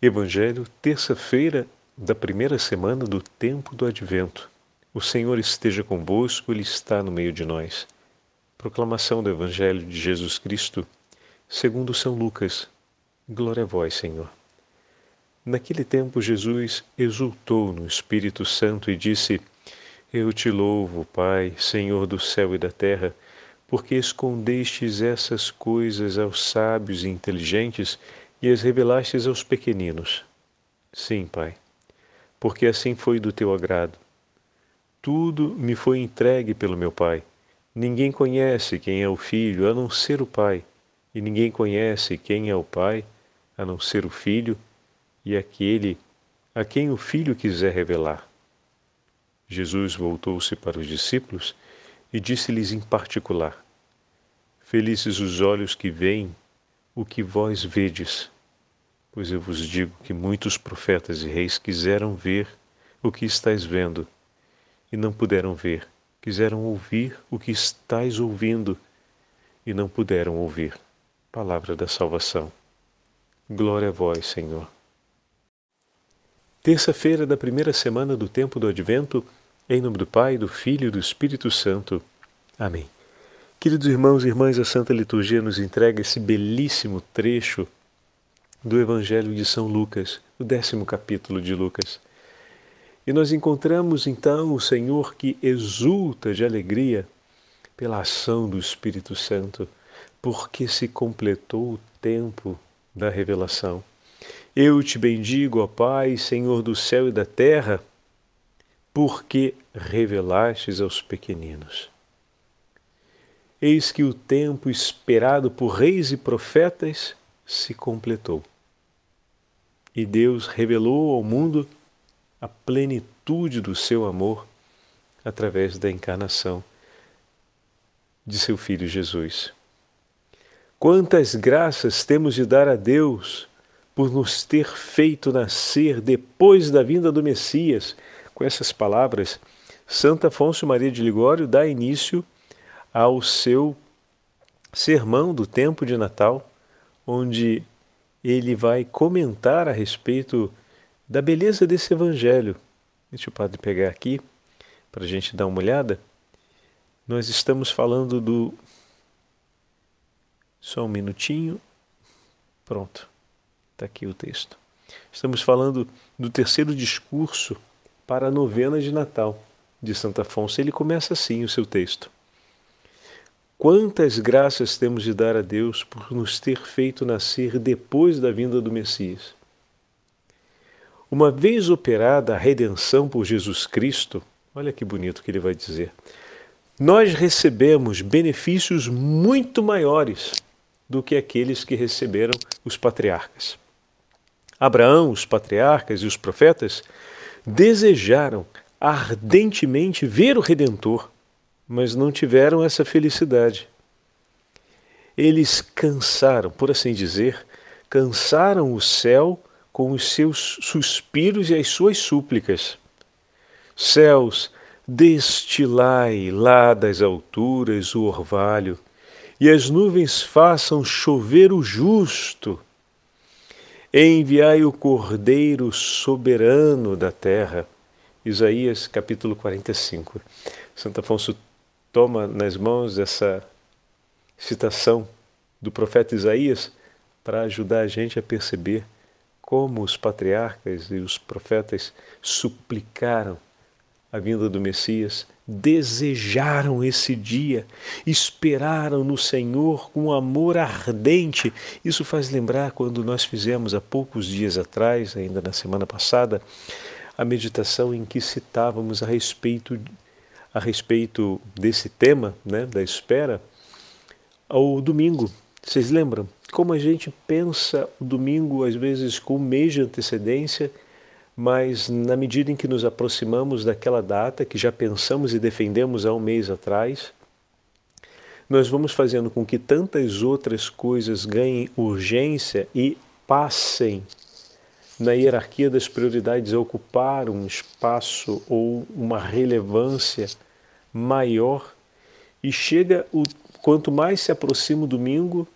Evangelho, terça-feira da primeira semana do tempo do Advento. O Senhor esteja convosco, Ele está no meio de nós. Proclamação do Evangelho de Jesus Cristo, segundo São Lucas. Glória a vós, Senhor. Naquele tempo, Jesus exultou no Espírito Santo e disse: Eu te louvo, Pai, Senhor do céu e da terra, porque escondestes essas coisas aos sábios e inteligentes e as revelastes aos pequeninos. Sim, Pai, porque assim foi do teu agrado. Tudo me foi entregue pelo meu Pai. Ninguém conhece quem é o Filho a não ser o Pai, e ninguém conhece quem é o Pai a não ser o Filho e aquele a quem o Filho quiser revelar. Jesus voltou-se para os discípulos e disse-lhes em particular: Felizes os olhos que veem o que vós vedes. Pois eu vos digo que muitos profetas e reis quiseram ver o que estáis vendo e não puderam ver, quiseram ouvir o que estáis ouvindo e não puderam ouvir. Palavra da salvação. Glória a vós, Senhor. Terça-feira da primeira semana do tempo do Advento, em nome do Pai, do Filho e do Espírito Santo. Amém. Queridos irmãos e irmãs, a Santa Liturgia nos entrega esse belíssimo trecho do Evangelho de São Lucas, o décimo capítulo de Lucas. E nós encontramos então o Senhor que exulta de alegria pela ação do Espírito Santo, porque se completou o tempo da revelação. Eu te bendigo, ó Pai, Senhor do céu e da terra, porque revelastes aos pequeninos. Eis que o tempo esperado por reis e profetas se completou. E Deus revelou ao mundo a plenitude do seu amor através da encarnação de seu Filho Jesus. Quantas graças temos de dar a Deus por nos ter feito nascer depois da vinda do Messias. Com essas palavras, Santo Afonso Maria de Ligório dá início ao seu sermão do tempo de Natal, onde ele vai comentar a respeito da beleza desse evangelho. Deixa o padre pegar aqui para a gente dar uma olhada. Nós estamos falando do. Só um minutinho. Pronto, está aqui o texto. Estamos falando do terceiro discurso para a novena de Natal de Santo Afonso. Ele começa assim o seu texto. Quantas graças temos de dar a Deus por nos ter feito nascer depois da vinda do Messias. Uma vez operada a redenção por Jesus Cristo, olha que bonito que ele vai dizer, nós recebemos benefícios muito maiores do que aqueles que receberam os patriarcas. Abraão, os patriarcas e os profetas desejaram ardentemente ver o Redentor mas não tiveram essa felicidade. Eles cansaram, por assim dizer, cansaram o céu com os seus suspiros e as suas súplicas. Céus, destilai lá das alturas o orvalho, e as nuvens façam chover o justo. Enviai o Cordeiro soberano da terra. Isaías capítulo 45. Santo Afonso toma nas mãos essa citação do profeta Isaías para ajudar a gente a perceber como os patriarcas e os profetas suplicaram a vinda do Messias, desejaram esse dia, esperaram no Senhor com amor ardente. Isso faz lembrar quando nós fizemos há poucos dias atrás, ainda na semana passada, a meditação em que citávamos a respeito a respeito desse tema, né, da espera, ao domingo. Vocês lembram? Como a gente pensa o domingo, às vezes, com um mês de antecedência, mas na medida em que nos aproximamos daquela data que já pensamos e defendemos há um mês atrás, nós vamos fazendo com que tantas outras coisas ganhem urgência e passem na hierarquia das prioridades a ocupar um espaço ou uma relevância maior e chega o quanto mais se aproxima o domingo,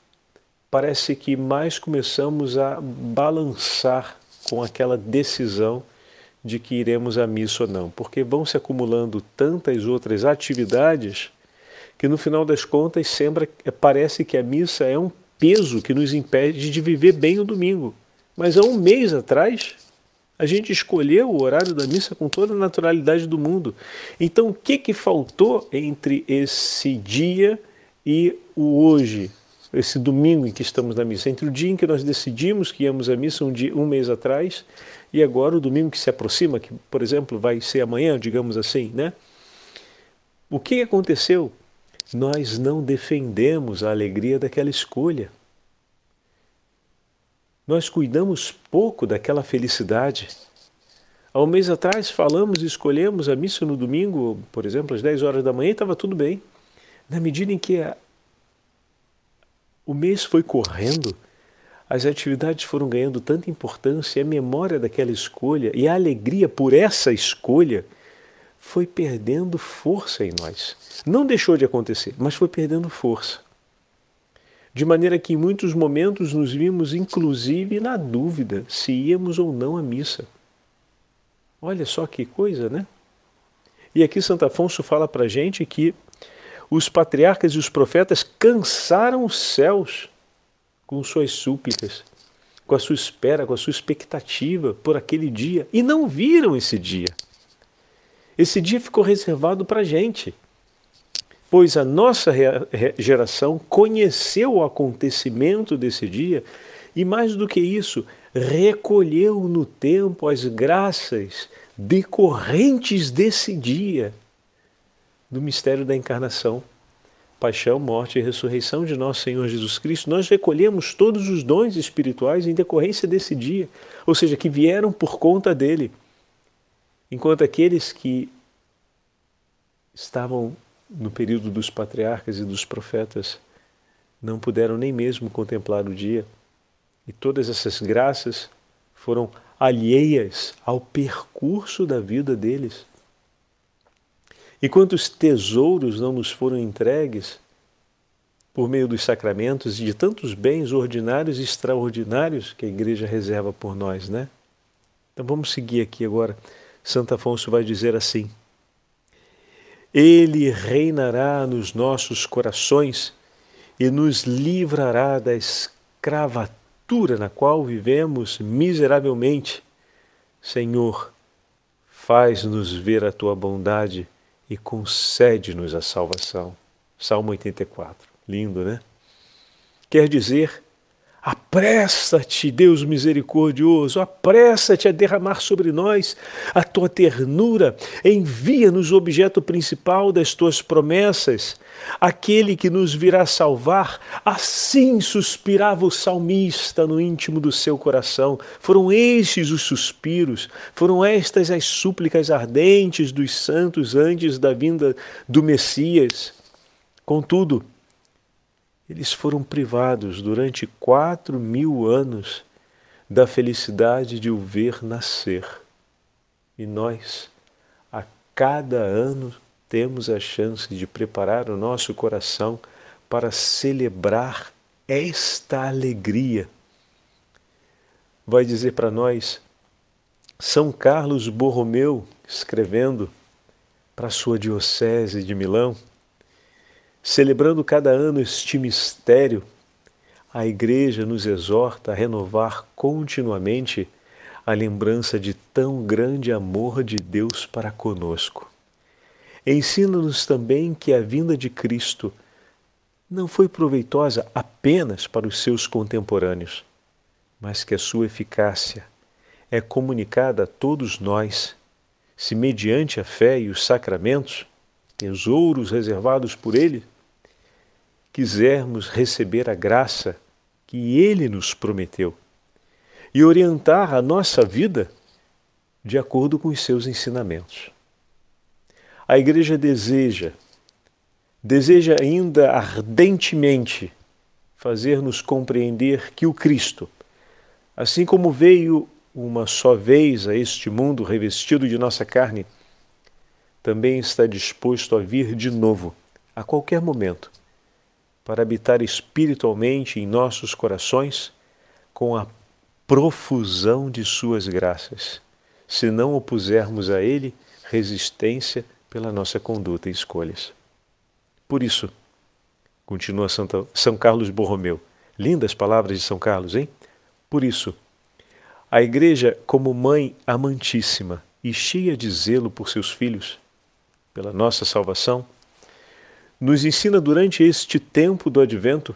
parece que mais começamos a balançar com aquela decisão de que iremos à missa ou não, porque vão se acumulando tantas outras atividades que no final das contas sempre parece que a missa é um peso que nos impede de viver bem o domingo. Mas há um mês atrás, a gente escolheu o horário da missa com toda a naturalidade do mundo. Então, o que, que faltou entre esse dia e o hoje, esse domingo em que estamos na missa? Entre o dia em que nós decidimos que íamos à missa um, dia, um mês atrás e agora o domingo que se aproxima, que, por exemplo, vai ser amanhã, digamos assim, né? O que aconteceu? Nós não defendemos a alegria daquela escolha. Nós cuidamos pouco daquela felicidade. Há um mês atrás falamos e escolhemos a missa no domingo, por exemplo, às 10 horas da manhã, e estava tudo bem. Na medida em que a... o mês foi correndo, as atividades foram ganhando tanta importância, e a memória daquela escolha e a alegria por essa escolha foi perdendo força em nós. Não deixou de acontecer, mas foi perdendo força de maneira que em muitos momentos nos vimos inclusive na dúvida se íamos ou não à missa. Olha só que coisa, né? E aqui Santo Afonso fala para gente que os patriarcas e os profetas cansaram os céus com suas súplicas, com a sua espera, com a sua expectativa por aquele dia e não viram esse dia. Esse dia ficou reservado para a gente pois a nossa geração conheceu o acontecimento desse dia e, mais do que isso, recolheu no tempo as graças decorrentes desse dia do mistério da encarnação, paixão, morte e ressurreição de nosso Senhor Jesus Cristo. Nós recolhemos todos os dons espirituais em decorrência desse dia, ou seja, que vieram por conta dele, enquanto aqueles que estavam no período dos patriarcas e dos profetas, não puderam nem mesmo contemplar o dia. E todas essas graças foram alheias ao percurso da vida deles. E quantos tesouros não nos foram entregues por meio dos sacramentos e de tantos bens ordinários e extraordinários que a igreja reserva por nós, né? Então vamos seguir aqui agora. Santo Afonso vai dizer assim: ele reinará nos nossos corações e nos livrará da escravatura na qual vivemos miseravelmente. Senhor, faz-nos ver a tua bondade e concede-nos a salvação. Salmo 84. Lindo, né? Quer dizer, Apressa-te, Deus misericordioso, apressa-te a derramar sobre nós a tua ternura, envia-nos o objeto principal das tuas promessas, aquele que nos virá salvar. Assim suspirava o salmista no íntimo do seu coração. Foram estes os suspiros, foram estas as súplicas ardentes dos santos antes da vinda do Messias. Contudo, eles foram privados durante quatro mil anos da felicidade de o ver nascer. E nós, a cada ano, temos a chance de preparar o nosso coração para celebrar esta alegria. Vai dizer para nós São Carlos Borromeu, escrevendo para sua diocese de Milão, Celebrando cada ano este mistério, a Igreja nos exorta a renovar continuamente a lembrança de tão grande amor de Deus para conosco. Ensina-nos também que a vinda de Cristo não foi proveitosa apenas para os seus contemporâneos, mas que a sua eficácia é comunicada a todos nós, se mediante a fé e os sacramentos tesouros reservados por Ele, quisermos receber a graça que Ele nos prometeu e orientar a nossa vida de acordo com os seus ensinamentos. A Igreja deseja, deseja ainda ardentemente fazer-nos compreender que o Cristo, assim como veio uma só vez a este mundo revestido de nossa carne, também está disposto a vir de novo, a qualquer momento, para habitar espiritualmente em nossos corações com a profusão de Suas graças, se não opusermos a Ele resistência pela nossa conduta e escolhas. Por isso, continua Santa, São Carlos Borromeu, lindas palavras de São Carlos, hein? Por isso, a Igreja, como mãe amantíssima e cheia de zelo por seus filhos, pela nossa salvação, nos ensina durante este tempo do advento,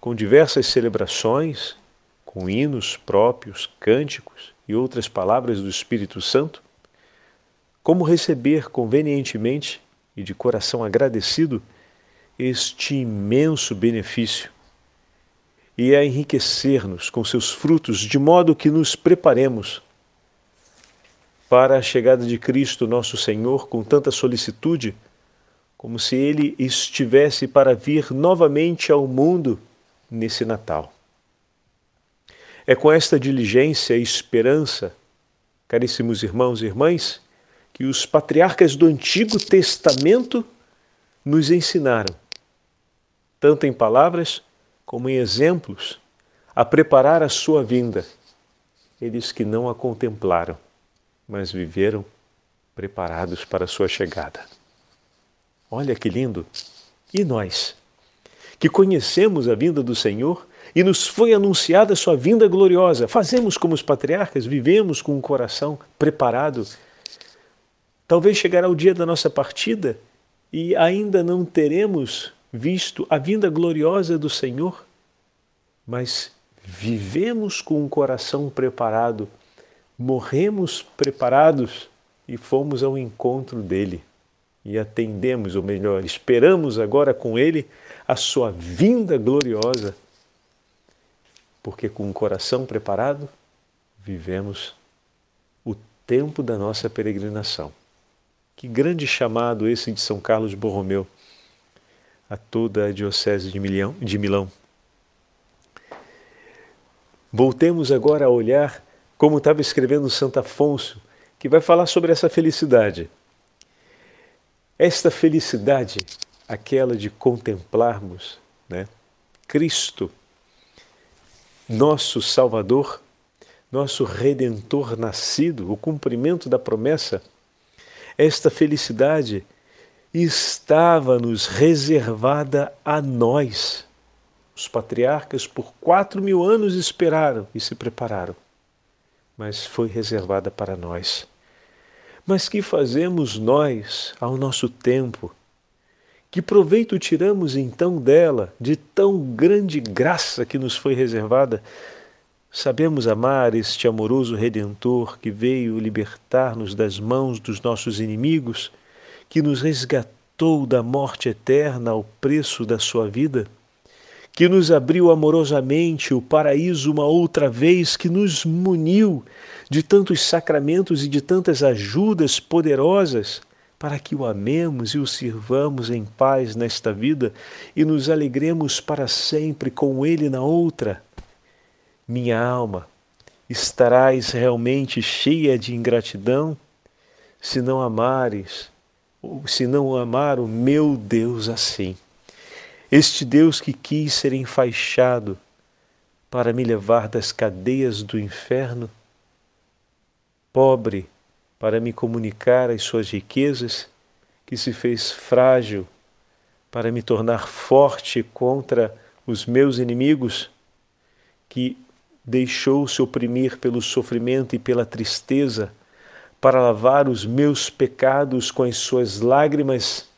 com diversas celebrações, com hinos próprios, cânticos e outras palavras do Espírito Santo, como receber convenientemente e de coração agradecido este imenso benefício e a enriquecer-nos com seus frutos, de modo que nos preparemos para a chegada de Cristo, nosso Senhor, com tanta solicitude, como se ele estivesse para vir novamente ao mundo nesse Natal. É com esta diligência e esperança, caríssimos irmãos e irmãs, que os patriarcas do Antigo Testamento nos ensinaram, tanto em palavras como em exemplos, a preparar a sua vinda. Eles que não a contemplaram, mas viveram preparados para a sua chegada. Olha que lindo! E nós, que conhecemos a vinda do Senhor e nos foi anunciada a sua vinda gloriosa, fazemos como os patriarcas, vivemos com o coração preparado Talvez chegará o dia da nossa partida e ainda não teremos visto a vinda gloriosa do Senhor, mas vivemos com o coração preparado, morremos preparados e fomos ao encontro dele e atendemos, ou melhor, esperamos agora com ele a sua vinda gloriosa, porque com o coração preparado vivemos o tempo da nossa peregrinação. Que grande chamado esse de São Carlos Borromeu a toda a Diocese de Milão. De Milão. Voltemos agora a olhar como estava escrevendo Santo Afonso, que vai falar sobre essa felicidade. Esta felicidade, aquela de contemplarmos né, Cristo, nosso Salvador, nosso Redentor nascido, o cumprimento da promessa esta felicidade estava-nos reservada a nós. Os patriarcas por quatro mil anos esperaram e se prepararam, mas foi reservada para nós. Mas que fazemos nós ao nosso tempo? Que proveito tiramos então dela, de tão grande graça que nos foi reservada? Sabemos amar este amoroso Redentor que veio libertar-nos das mãos dos nossos inimigos, que nos resgatou da morte eterna ao preço da sua vida, que nos abriu amorosamente o paraíso uma outra vez, que nos muniu de tantos sacramentos e de tantas ajudas poderosas para que o amemos e o sirvamos em paz nesta vida e nos alegremos para sempre com Ele na outra minha alma, estarás realmente cheia de ingratidão se não amares, se não amar o meu Deus assim. Este Deus que quis ser enfaixado para me levar das cadeias do inferno, pobre para me comunicar as suas riquezas, que se fez frágil para me tornar forte contra os meus inimigos, que deixou-se oprimir pelo sofrimento e pela tristeza para lavar os meus pecados com as suas lágrimas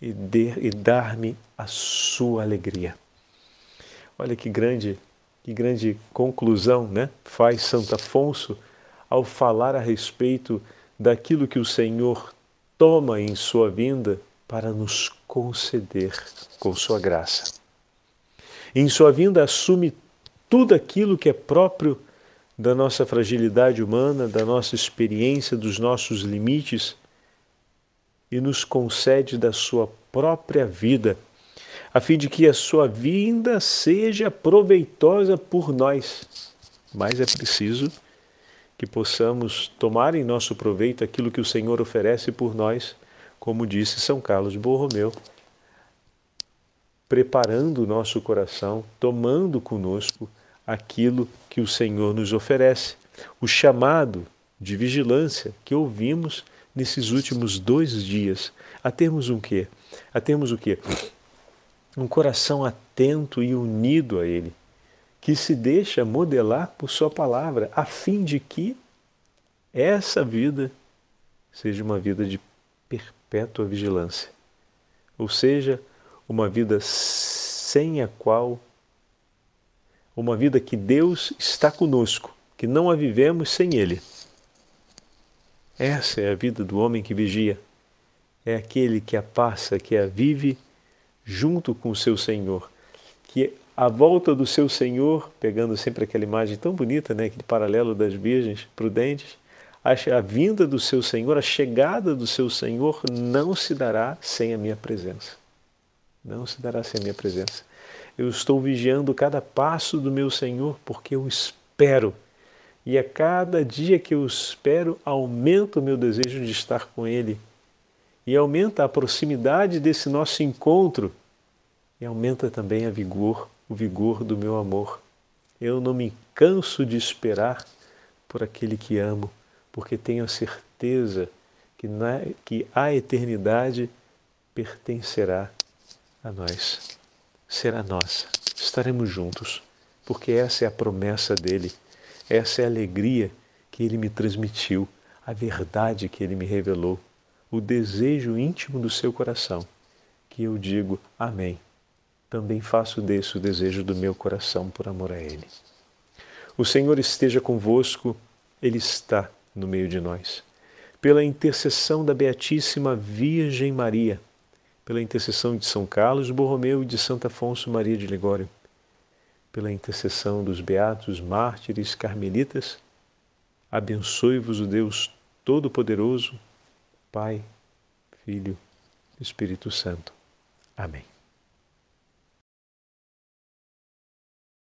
e, e dar-me a sua alegria. Olha que grande, que grande conclusão, né? Faz Santo Afonso ao falar a respeito daquilo que o Senhor toma em sua vinda para nos conceder com sua graça. Em sua vinda assume tudo aquilo que é próprio da nossa fragilidade humana, da nossa experiência, dos nossos limites e nos concede da sua própria vida, a fim de que a sua vinda seja proveitosa por nós. Mas é preciso que possamos tomar em nosso proveito aquilo que o Senhor oferece por nós, como disse São Carlos Borromeu, preparando o nosso coração, tomando conosco aquilo que o Senhor nos oferece, o chamado de vigilância que ouvimos nesses últimos dois dias, a termos um quê? A termos o quê? Um coração atento e unido a Ele, que se deixa modelar por Sua palavra, a fim de que essa vida seja uma vida de perpétua vigilância, ou seja, uma vida sem a qual, uma vida que Deus está conosco, que não a vivemos sem Ele. Essa é a vida do homem que vigia. É aquele que a passa, que a vive junto com o seu Senhor, que à volta do seu Senhor, pegando sempre aquela imagem tão bonita, né, aquele paralelo das virgens prudentes, a vinda do seu Senhor, a chegada do seu Senhor não se dará sem a minha presença. Não se dará sem a minha presença. Eu estou vigiando cada passo do meu Senhor porque eu espero. E a cada dia que eu espero, aumenta o meu desejo de estar com Ele. E aumenta a proximidade desse nosso encontro. E aumenta também a vigor, o vigor do meu amor. Eu não me canso de esperar por aquele que amo porque tenho a certeza que, na, que a eternidade pertencerá a nós, será nossa, estaremos juntos, porque essa é a promessa dele, essa é a alegria que ele me transmitiu, a verdade que ele me revelou, o desejo íntimo do seu coração, que eu digo Amém. Também faço desse o desejo do meu coração por amor a Ele. O Senhor esteja convosco, Ele está no meio de nós. Pela intercessão da Beatíssima Virgem Maria, pela intercessão de São Carlos Borromeu e de Santo Afonso Maria de Ligório, pela intercessão dos beatos mártires carmelitas, abençoe-vos o Deus Todo-Poderoso, Pai, Filho, Espírito Santo. Amém.